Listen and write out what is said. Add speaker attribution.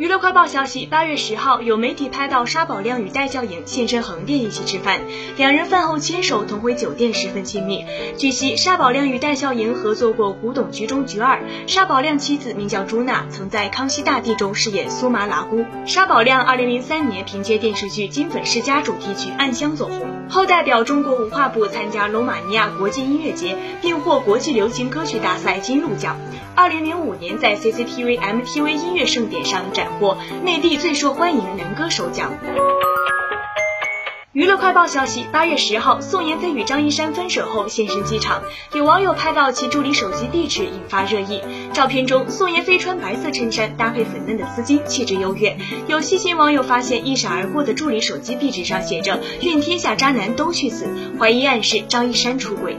Speaker 1: 娱乐快报消息，八月十号，有媒体拍到沙宝亮与戴笑颖现身横店一起吃饭，两人饭后牵手同回酒店，十分亲密。据悉，沙宝亮与戴笑颖合作过《古董局中局二》，沙宝亮妻子名叫朱娜，曾在《康熙大帝》中饰演苏麻喇姑。沙宝亮二零零三年凭借电视剧《金粉世家》主题曲《暗香》走红，后代表中国文化部参加罗马尼亚国际音乐节，并获国际流行歌曲大赛金鹿奖。二零零五年在 CCTV MTV 音乐盛典上展。获内地最受欢迎男歌手奖。娱乐快报消息：八月十号，宋妍霏与张一山分手后现身机场，有网友拍到其助理手机地址，引发热议。照片中，宋妍霏穿白色衬衫，搭配粉嫩的丝巾，气质优越。有细心网友发现，一闪而过的助理手机壁纸上写着“愿天下渣男都去死”，怀疑暗示张一山出轨。